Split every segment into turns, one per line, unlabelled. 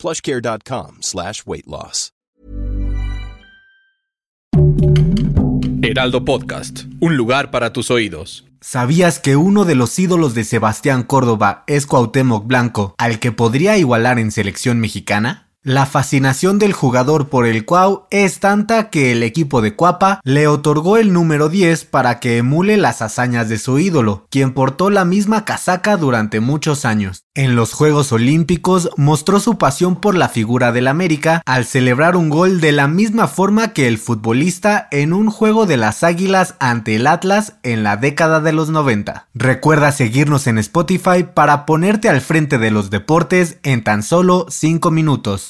plushcare.com slash weight loss.
Heraldo Podcast, un lugar para tus oídos.
¿Sabías que uno de los ídolos de Sebastián Córdoba es Cuauhtémoc Blanco, al que podría igualar en selección mexicana? La fascinación del jugador por el Cuau es tanta que el equipo de Cuapa le otorgó el número 10 para que emule las hazañas de su ídolo, quien portó la misma casaca durante muchos años. En los Juegos Olímpicos mostró su pasión por la figura del América al celebrar un gol de la misma forma que el futbolista en un juego de las Águilas ante el Atlas en la década de los 90. Recuerda seguirnos en Spotify para ponerte al frente de los deportes en tan solo 5 minutos.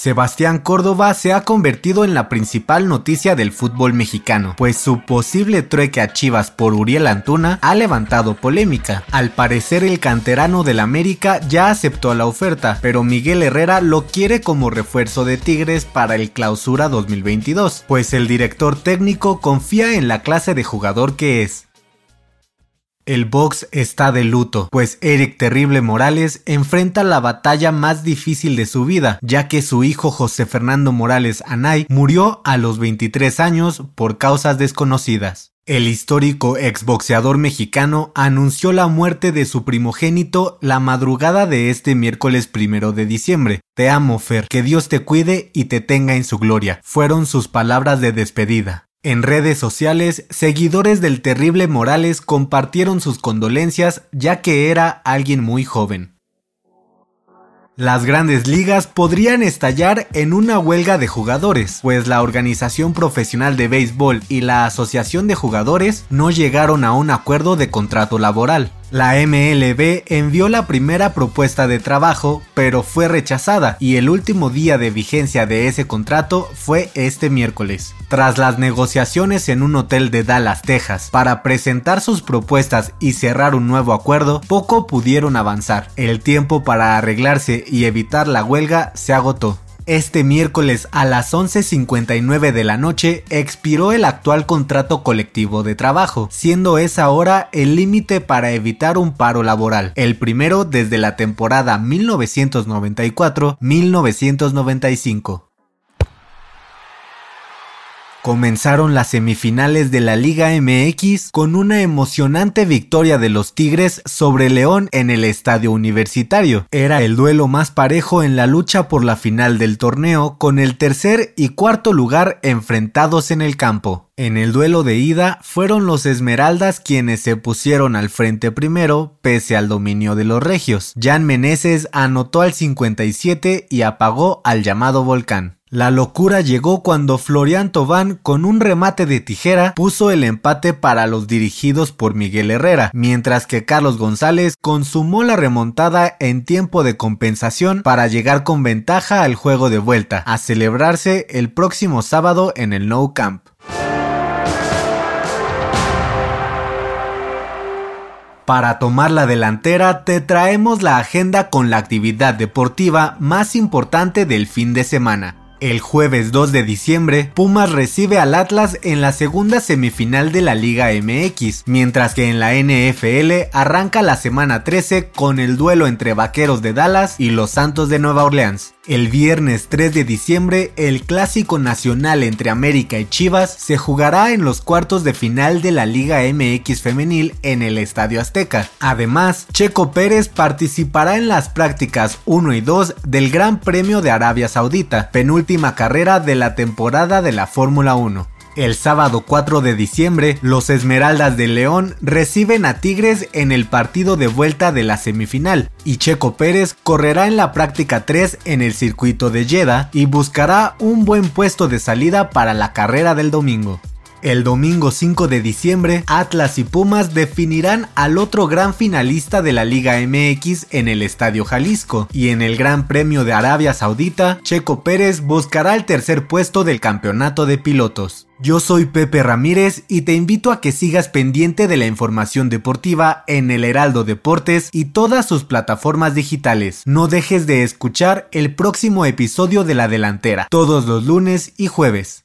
Sebastián Córdoba se ha convertido en la principal noticia del fútbol mexicano, pues su posible trueque a Chivas por Uriel Antuna ha levantado polémica. Al parecer el canterano del América ya aceptó la oferta, pero Miguel Herrera lo quiere como refuerzo de Tigres para el Clausura 2022, pues el director técnico confía en la clase de jugador que es. El box está de luto, pues Eric Terrible Morales enfrenta la batalla más difícil de su vida, ya que su hijo José Fernando Morales Anay murió a los 23 años por causas desconocidas. El histórico exboxeador mexicano anunció la muerte de su primogénito la madrugada de este miércoles primero de diciembre. Te amo, Fer, que Dios te cuide y te tenga en su gloria. Fueron sus palabras de despedida. En redes sociales, seguidores del terrible Morales compartieron sus condolencias ya que era alguien muy joven. Las grandes ligas podrían estallar en una huelga de jugadores, pues la Organización Profesional de Béisbol y la Asociación de Jugadores no llegaron a un acuerdo de contrato laboral. La MLB envió la primera propuesta de trabajo, pero fue rechazada y el último día de vigencia de ese contrato fue este miércoles. Tras las negociaciones en un hotel de Dallas, Texas, para presentar sus propuestas y cerrar un nuevo acuerdo, poco pudieron avanzar. El tiempo para arreglarse y evitar la huelga se agotó. Este miércoles a las 11.59 de la noche expiró el actual contrato colectivo de trabajo, siendo esa hora el límite para evitar un paro laboral, el primero desde la temporada 1994-1995. Comenzaron las semifinales de la Liga MX con una emocionante victoria de los Tigres sobre León en el estadio universitario. Era el duelo más parejo en la lucha por la final del torneo con el tercer y cuarto lugar enfrentados en el campo. En el duelo de ida fueron los Esmeraldas quienes se pusieron al frente primero pese al dominio de los regios. Jan Meneses anotó al 57 y apagó al llamado volcán. La locura llegó cuando Florian Tobán con un remate de tijera puso el empate para los dirigidos por Miguel Herrera, mientras que Carlos González consumó la remontada en tiempo de compensación para llegar con ventaja al juego de vuelta, a celebrarse el próximo sábado en el Nou Camp. Para tomar la delantera te traemos la agenda con la actividad deportiva más importante del fin de semana. El jueves 2 de diciembre, Pumas recibe al Atlas en la segunda semifinal de la Liga MX, mientras que en la NFL arranca la semana 13 con el duelo entre Vaqueros de Dallas y los Santos de Nueva Orleans. El viernes 3 de diciembre, el clásico nacional entre América y Chivas se jugará en los cuartos de final de la Liga MX femenil en el Estadio Azteca. Además, Checo Pérez participará en las prácticas 1 y 2 del Gran Premio de Arabia Saudita, penúltima carrera de la temporada de la Fórmula 1. El sábado 4 de diciembre, los Esmeraldas de León reciben a Tigres en el partido de vuelta de la semifinal y Checo Pérez correrá en la práctica 3 en el circuito de Jeddah y buscará un buen puesto de salida para la carrera del domingo. El domingo 5 de diciembre, Atlas y Pumas definirán al otro gran finalista de la Liga MX en el Estadio Jalisco, y en el Gran Premio de Arabia Saudita, Checo Pérez buscará el tercer puesto del campeonato de pilotos. Yo soy Pepe Ramírez y te invito a que sigas pendiente de la información deportiva en el Heraldo Deportes y todas sus plataformas digitales. No dejes de escuchar el próximo episodio de La Delantera, todos los lunes y jueves.